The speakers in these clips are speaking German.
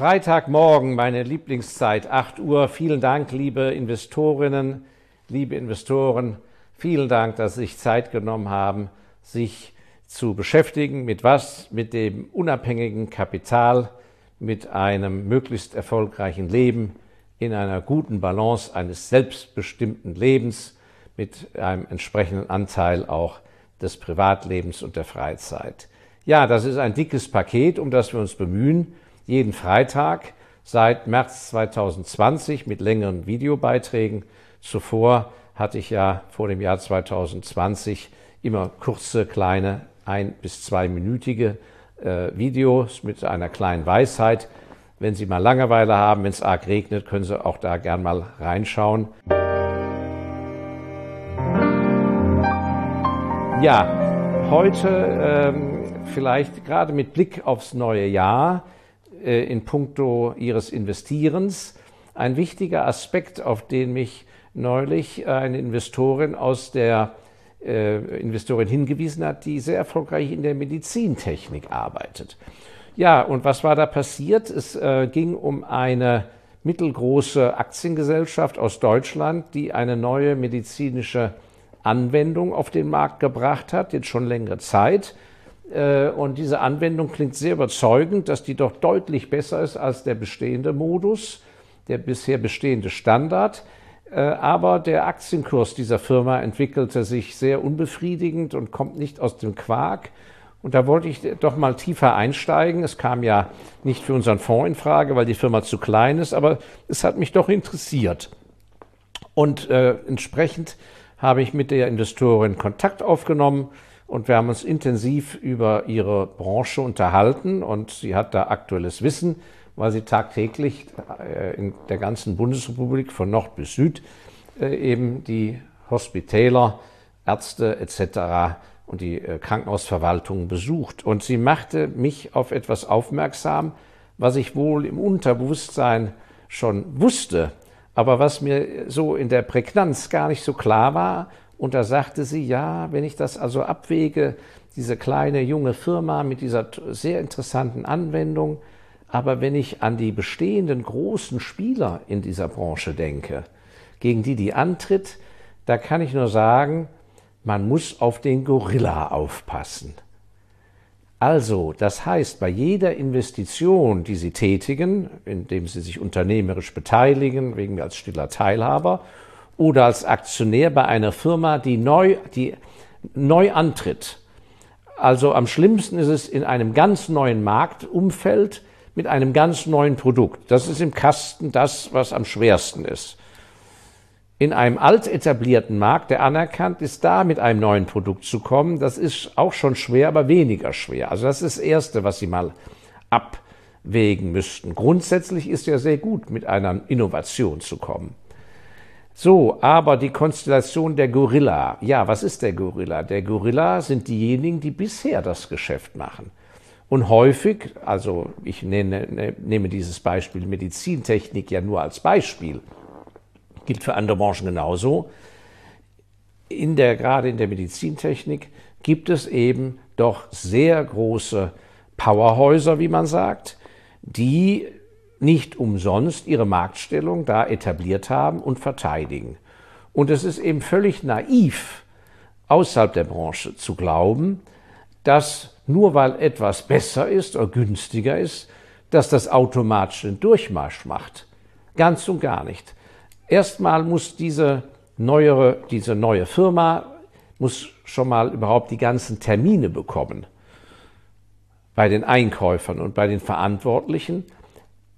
Freitagmorgen, meine Lieblingszeit, 8 Uhr. Vielen Dank, liebe Investorinnen, liebe Investoren. Vielen Dank, dass Sie sich Zeit genommen haben, sich zu beschäftigen. Mit was? Mit dem unabhängigen Kapital, mit einem möglichst erfolgreichen Leben, in einer guten Balance eines selbstbestimmten Lebens, mit einem entsprechenden Anteil auch des Privatlebens und der Freizeit. Ja, das ist ein dickes Paket, um das wir uns bemühen, jeden Freitag seit März 2020 mit längeren Videobeiträgen. Zuvor hatte ich ja vor dem Jahr 2020 immer kurze, kleine ein- bis zweiminütige äh, Videos mit einer kleinen Weisheit. Wenn Sie mal Langeweile haben, wenn es arg regnet, können Sie auch da gern mal reinschauen. Ja, heute ähm, vielleicht gerade mit Blick aufs neue Jahr in puncto Ihres Investierens ein wichtiger Aspekt, auf den mich neulich eine Investorin aus der äh, Investorin hingewiesen hat, die sehr erfolgreich in der Medizintechnik arbeitet. Ja, und was war da passiert? Es äh, ging um eine mittelgroße Aktiengesellschaft aus Deutschland, die eine neue medizinische Anwendung auf den Markt gebracht hat, jetzt schon längere Zeit. Äh, und diese Anwendung klingt sehr überzeugend, dass die doch deutlich besser ist als der bestehende Modus, der bisher bestehende Standard. Äh, aber der Aktienkurs dieser Firma entwickelte sich sehr unbefriedigend und kommt nicht aus dem Quark. Und da wollte ich doch mal tiefer einsteigen. Es kam ja nicht für unseren Fonds in Frage, weil die Firma zu klein ist, aber es hat mich doch interessiert. Und äh, entsprechend habe ich mit der Investorin Kontakt aufgenommen und wir haben uns intensiv über ihre Branche unterhalten und sie hat da aktuelles Wissen weil sie tagtäglich äh, in der ganzen Bundesrepublik von Nord bis Süd äh, eben die Hospitäler, Ärzte etc. und die äh, Krankenhausverwaltung besucht. Und sie machte mich auf etwas aufmerksam, was ich wohl im Unterbewusstsein schon wusste, aber was mir so in der Prägnanz gar nicht so klar war. Und da sagte sie, ja, wenn ich das also abwäge, diese kleine junge Firma mit dieser sehr interessanten Anwendung, aber wenn ich an die bestehenden großen Spieler in dieser Branche denke, gegen die die antritt, da kann ich nur sagen, man muss auf den Gorilla aufpassen. Also, das heißt, bei jeder Investition, die Sie tätigen, indem Sie sich unternehmerisch beteiligen, wegen als stiller Teilhaber, oder als Aktionär bei einer Firma, die neu, die neu antritt. Also am schlimmsten ist es in einem ganz neuen Marktumfeld, mit einem ganz neuen Produkt. Das ist im Kasten das, was am schwersten ist. In einem alt etablierten Markt, der anerkannt ist, da mit einem neuen Produkt zu kommen, das ist auch schon schwer, aber weniger schwer. Also das ist das Erste, was Sie mal abwägen müssten. Grundsätzlich ist ja sehr gut, mit einer Innovation zu kommen. So, aber die Konstellation der Gorilla. Ja, was ist der Gorilla? Der Gorilla sind diejenigen, die bisher das Geschäft machen. Und häufig, also ich nenne, ne, nehme dieses Beispiel Medizintechnik ja nur als Beispiel, gilt für andere Branchen genauso. In der, gerade in der Medizintechnik gibt es eben doch sehr große Powerhäuser, wie man sagt, die nicht umsonst ihre Marktstellung da etabliert haben und verteidigen. Und es ist eben völlig naiv, außerhalb der Branche zu glauben, dass nur weil etwas besser ist oder günstiger ist, dass das automatisch den Durchmarsch macht. Ganz und gar nicht. Erstmal muss diese neuere, diese neue Firma muss schon mal überhaupt die ganzen Termine bekommen bei den Einkäufern und bei den Verantwortlichen,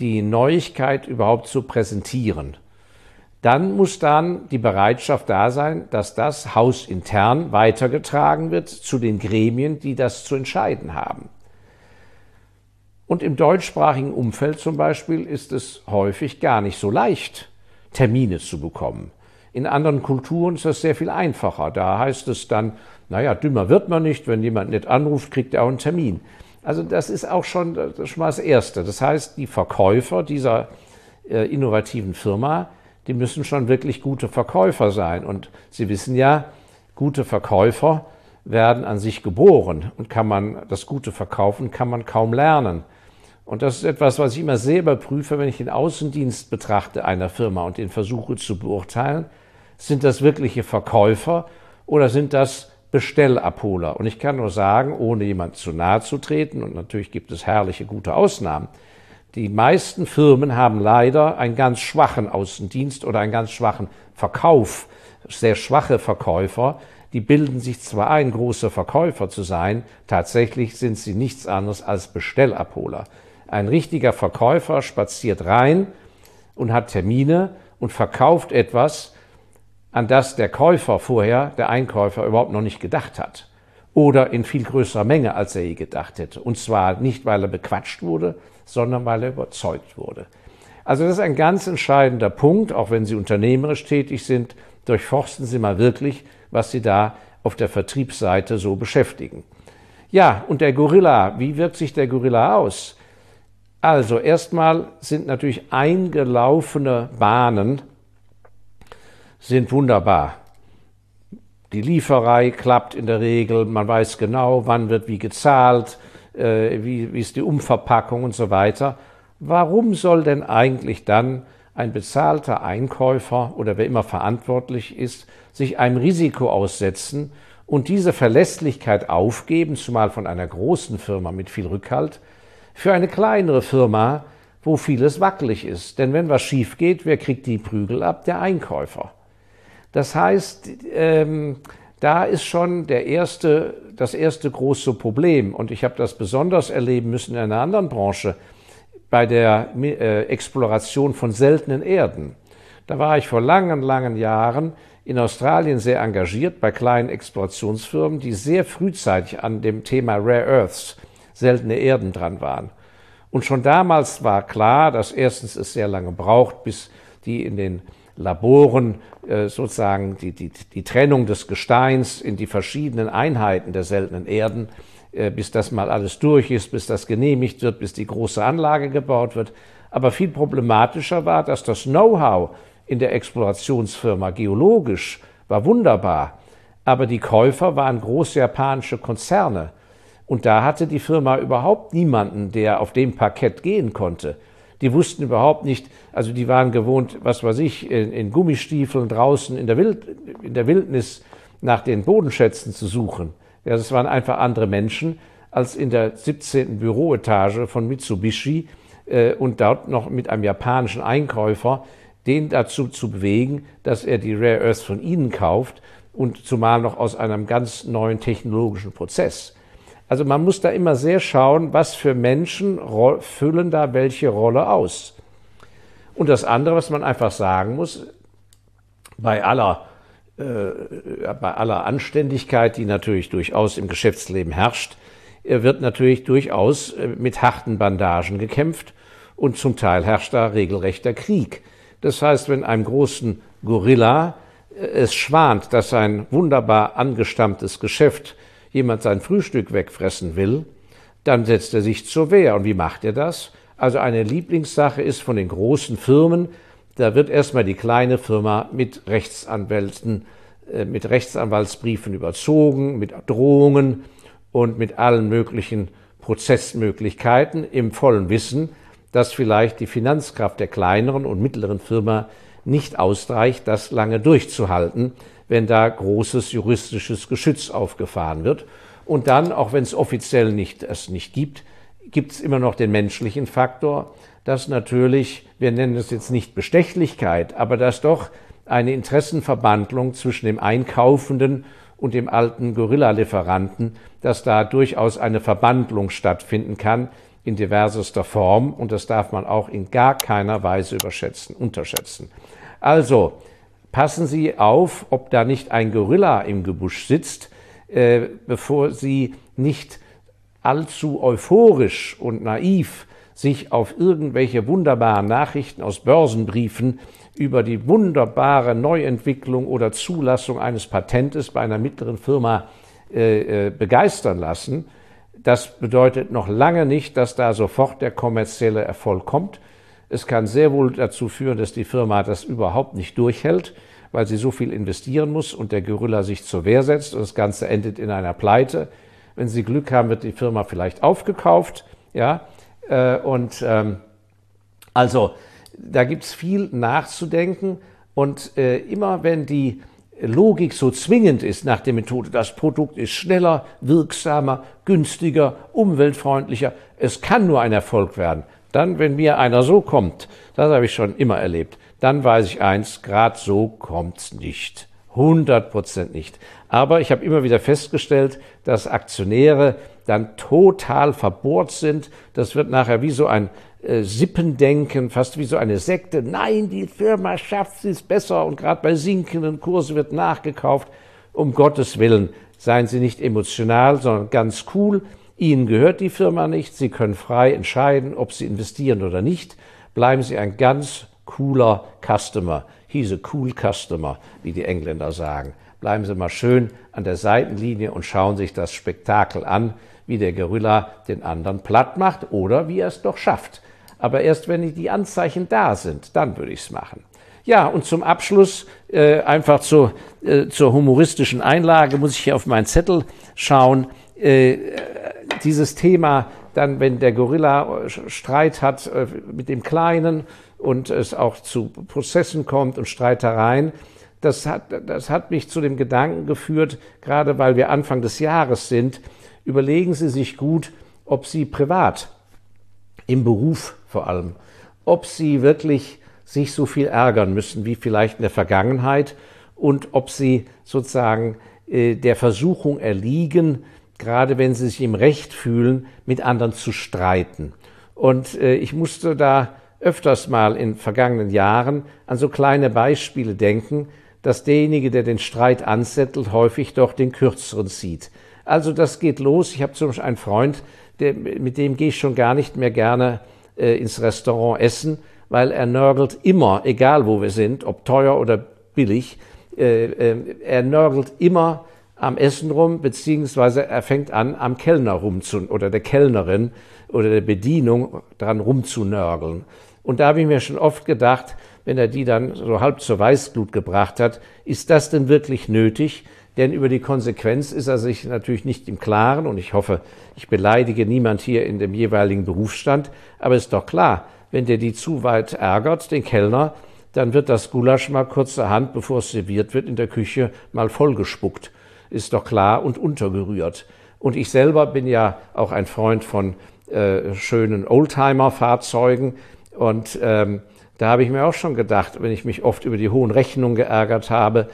die Neuigkeit überhaupt zu präsentieren dann muss dann die Bereitschaft da sein, dass das hausintern weitergetragen wird zu den Gremien, die das zu entscheiden haben. Und im deutschsprachigen Umfeld zum Beispiel ist es häufig gar nicht so leicht, Termine zu bekommen. In anderen Kulturen ist das sehr viel einfacher. Da heißt es dann, naja, dümmer wird man nicht, wenn jemand nicht anruft, kriegt er auch einen Termin. Also das ist auch schon, das, schon mal das Erste. Das heißt, die Verkäufer dieser äh, innovativen Firma die müssen schon wirklich gute Verkäufer sein. Und Sie wissen ja, gute Verkäufer werden an sich geboren und kann man das Gute verkaufen, kann man kaum lernen. Und das ist etwas, was ich immer selber prüfe, wenn ich den Außendienst betrachte einer Firma und den versuche zu beurteilen. Sind das wirkliche Verkäufer oder sind das Bestellabholer? Und ich kann nur sagen, ohne jemand zu nahe zu treten, und natürlich gibt es herrliche, gute Ausnahmen, die meisten Firmen haben leider einen ganz schwachen Außendienst oder einen ganz schwachen Verkauf, sehr schwache Verkäufer. Die bilden sich zwar ein, große Verkäufer zu sein, tatsächlich sind sie nichts anderes als Bestellabholer. Ein richtiger Verkäufer spaziert rein und hat Termine und verkauft etwas, an das der Käufer vorher, der Einkäufer, überhaupt noch nicht gedacht hat. Oder in viel größerer Menge, als er je gedacht hätte. Und zwar nicht, weil er bequatscht wurde, sondern weil er überzeugt wurde. Also das ist ein ganz entscheidender Punkt, auch wenn Sie unternehmerisch tätig sind, durchforsten Sie mal wirklich, was Sie da auf der Vertriebsseite so beschäftigen. Ja, und der Gorilla, wie wirkt sich der Gorilla aus? Also erstmal sind natürlich eingelaufene Bahnen sind wunderbar. Die Lieferei klappt in der Regel, man weiß genau, wann wird wie gezahlt, äh, wie, wie ist die Umverpackung und so weiter. Warum soll denn eigentlich dann ein bezahlter Einkäufer oder wer immer verantwortlich ist, sich einem Risiko aussetzen und diese Verlässlichkeit aufgeben, zumal von einer großen Firma mit viel Rückhalt, für eine kleinere Firma, wo vieles wackelig ist. Denn wenn was schief geht, wer kriegt die Prügel ab? Der Einkäufer. Das heißt, ähm, da ist schon der erste, das erste große Problem. Und ich habe das besonders erleben müssen in einer anderen Branche, bei der äh, Exploration von seltenen Erden. Da war ich vor langen, langen Jahren in Australien sehr engagiert bei kleinen Explorationsfirmen, die sehr frühzeitig an dem Thema Rare Earths, seltene Erden dran waren. Und schon damals war klar, dass erstens es sehr lange braucht, bis die in den Laboren äh, sozusagen die, die, die Trennung des Gesteins in die verschiedenen Einheiten der seltenen Erden, äh, bis das mal alles durch ist, bis das genehmigt wird, bis die große Anlage gebaut wird. Aber viel problematischer war, dass das Know-how in der Explorationsfirma geologisch war wunderbar, aber die Käufer waren große japanische Konzerne. Und da hatte die Firma überhaupt niemanden, der auf dem Parkett gehen konnte. Die wussten überhaupt nicht, also die waren gewohnt, was weiß ich, in, in Gummistiefeln draußen in der, Wild, in der Wildnis nach den Bodenschätzen zu suchen. Ja, das waren einfach andere Menschen als in der 17. Büroetage von Mitsubishi äh, und dort noch mit einem japanischen Einkäufer, den dazu zu bewegen, dass er die Rare Earths von ihnen kauft und zumal noch aus einem ganz neuen technologischen Prozess. Also man muss da immer sehr schauen, was für Menschen füllen da welche Rolle aus. Und das andere, was man einfach sagen muss, bei aller, äh, bei aller Anständigkeit, die natürlich durchaus im Geschäftsleben herrscht, äh, wird natürlich durchaus äh, mit harten Bandagen gekämpft und zum Teil herrscht da regelrechter Krieg. Das heißt, wenn einem großen Gorilla äh, es schwant, dass ein wunderbar angestammtes Geschäft jemand sein Frühstück wegfressen will, dann setzt er sich zur Wehr. Und wie macht er das? Also eine Lieblingssache ist von den großen Firmen, da wird erstmal die kleine Firma mit Rechtsanwälten, äh, mit Rechtsanwaltsbriefen überzogen, mit Drohungen und mit allen möglichen Prozessmöglichkeiten im vollen Wissen, dass vielleicht die Finanzkraft der kleineren und mittleren Firma nicht ausreicht, das lange durchzuhalten, wenn da großes juristisches Geschütz aufgefahren wird. Und dann, auch wenn es offiziell nicht, es nicht gibt, gibt es immer noch den menschlichen Faktor, dass natürlich, wir nennen es jetzt nicht Bestechlichkeit, aber dass doch eine Interessenverbandlung zwischen dem Einkaufenden und dem alten Gorilla-Lieferanten, dass da durchaus eine Verbandlung stattfinden kann in diversester Form und das darf man auch in gar keiner Weise überschätzen, unterschätzen. Also, passen Sie auf, ob da nicht ein Gorilla im Gebüsch sitzt, äh, bevor Sie nicht allzu euphorisch und naiv sich auf irgendwelche wunderbaren Nachrichten aus Börsenbriefen über die wunderbare Neuentwicklung oder Zulassung eines Patentes bei einer mittleren Firma äh, äh, begeistern lassen. Das bedeutet noch lange nicht, dass da sofort der kommerzielle Erfolg kommt. Es kann sehr wohl dazu führen, dass die Firma das überhaupt nicht durchhält, weil sie so viel investieren muss und der Gorilla sich zur Wehr setzt und das Ganze endet in einer Pleite. Wenn Sie Glück haben, wird die Firma vielleicht aufgekauft, ja. Äh, und ähm, also da gibt es viel nachzudenken und äh, immer wenn die Logik so zwingend ist nach der Methode, das Produkt ist schneller, wirksamer, günstiger, umweltfreundlicher, es kann nur ein Erfolg werden. Dann, wenn mir einer so kommt, das habe ich schon immer erlebt, dann weiß ich eins, gerade so kommt's nicht. 100 Prozent nicht. Aber ich habe immer wieder festgestellt, dass Aktionäre dann total verbohrt sind. Das wird nachher wie so ein äh, Sippendenken, fast wie so eine Sekte. Nein, die Firma schafft es besser und gerade bei sinkenden Kursen wird nachgekauft. Um Gottes Willen, seien Sie nicht emotional, sondern ganz cool. Ihnen gehört die Firma nicht. Sie können frei entscheiden, ob Sie investieren oder nicht. Bleiben Sie ein ganz cooler Customer. He's a cool customer, wie die Engländer sagen. Bleiben Sie mal schön an der Seitenlinie und schauen sich das Spektakel an, wie der Gorilla den anderen platt macht oder wie er es doch schafft. Aber erst wenn die Anzeichen da sind, dann würde ich es machen. Ja, und zum Abschluss äh, einfach zu, äh, zur humoristischen Einlage muss ich hier auf meinen Zettel schauen. Äh, dieses Thema, dann, wenn der Gorilla Streit hat äh, mit dem Kleinen und es auch zu Prozessen kommt und Streitereien, das hat, das hat mich zu dem Gedanken geführt, gerade weil wir Anfang des Jahres sind, überlegen Sie sich gut, ob Sie privat, im Beruf vor allem, ob Sie wirklich sich so viel ärgern müssen wie vielleicht in der Vergangenheit und ob Sie sozusagen äh, der Versuchung erliegen, gerade wenn Sie sich im Recht fühlen, mit anderen zu streiten. Und äh, ich musste da öfters mal in vergangenen Jahren an so kleine Beispiele denken, dass derjenige, der den Streit ansettelt, häufig doch den kürzeren zieht. Also das geht los. Ich habe zum Beispiel einen Freund, der, mit dem gehe ich schon gar nicht mehr gerne äh, ins Restaurant essen, weil er nörgelt immer, egal wo wir sind, ob teuer oder billig, äh, äh, er nörgelt immer am Essen rum, beziehungsweise er fängt an, am Kellner rumzu oder der Kellnerin oder der Bedienung dran rumzunörgeln. Und da habe ich mir schon oft gedacht, wenn er die dann so halb zur Weißglut gebracht hat, ist das denn wirklich nötig? Denn über die Konsequenz ist er sich natürlich nicht im Klaren und ich hoffe, ich beleidige niemand hier in dem jeweiligen Berufsstand, aber ist doch klar, wenn der die zu weit ärgert, den Kellner, dann wird das Gulasch mal kurzerhand, bevor es serviert wird, in der Küche mal vollgespuckt. Ist doch klar und untergerührt. Und ich selber bin ja auch ein Freund von äh, schönen Oldtimer-Fahrzeugen und ähm, da habe ich mir auch schon gedacht, wenn ich mich oft über die hohen Rechnungen geärgert habe,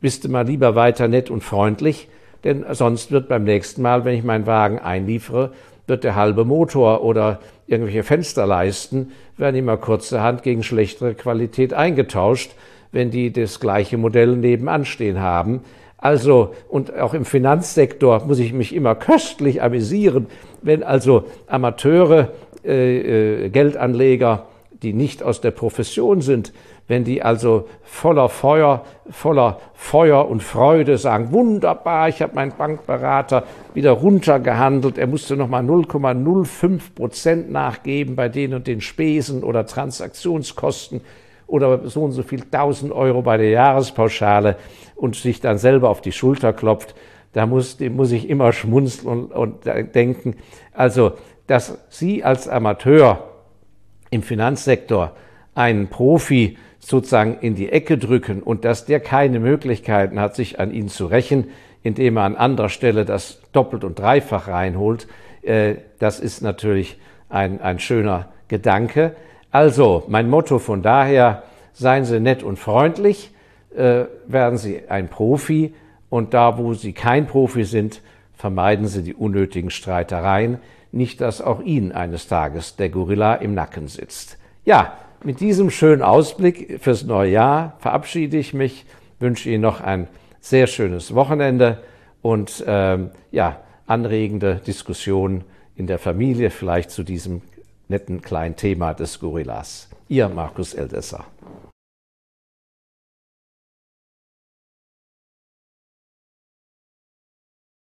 bist du mal lieber weiter nett und freundlich, denn sonst wird beim nächsten Mal, wenn ich meinen Wagen einliefere, wird der halbe Motor oder irgendwelche Fensterleisten werden immer kurzerhand gegen schlechtere Qualität eingetauscht, wenn die das gleiche Modell nebenan stehen haben. Also, und auch im Finanzsektor muss ich mich immer köstlich amüsieren, wenn also Amateure, äh, äh, Geldanleger die nicht aus der Profession sind, wenn die also voller Feuer, voller Feuer und Freude sagen, wunderbar, ich habe meinen Bankberater wieder runtergehandelt, er musste nochmal 0,05 Prozent nachgeben bei den und den Spesen oder Transaktionskosten oder so und so viel 1000 Euro bei der Jahrespauschale und sich dann selber auf die Schulter klopft, da muss, muss ich immer schmunzeln und, und denken, also, dass Sie als Amateur im Finanzsektor einen Profi sozusagen in die Ecke drücken und dass der keine Möglichkeiten hat, sich an ihn zu rächen, indem er an anderer Stelle das doppelt und dreifach reinholt, äh, das ist natürlich ein, ein schöner Gedanke. Also mein Motto von daher, seien Sie nett und freundlich, äh, werden Sie ein Profi und da, wo Sie kein Profi sind, vermeiden Sie die unnötigen Streitereien nicht, dass auch Ihnen eines Tages der Gorilla im Nacken sitzt. Ja, mit diesem schönen Ausblick fürs neue Jahr verabschiede ich mich, wünsche Ihnen noch ein sehr schönes Wochenende und ähm, ja, anregende Diskussionen in der Familie vielleicht zu diesem netten kleinen Thema des Gorillas. Ihr Markus Eldesser.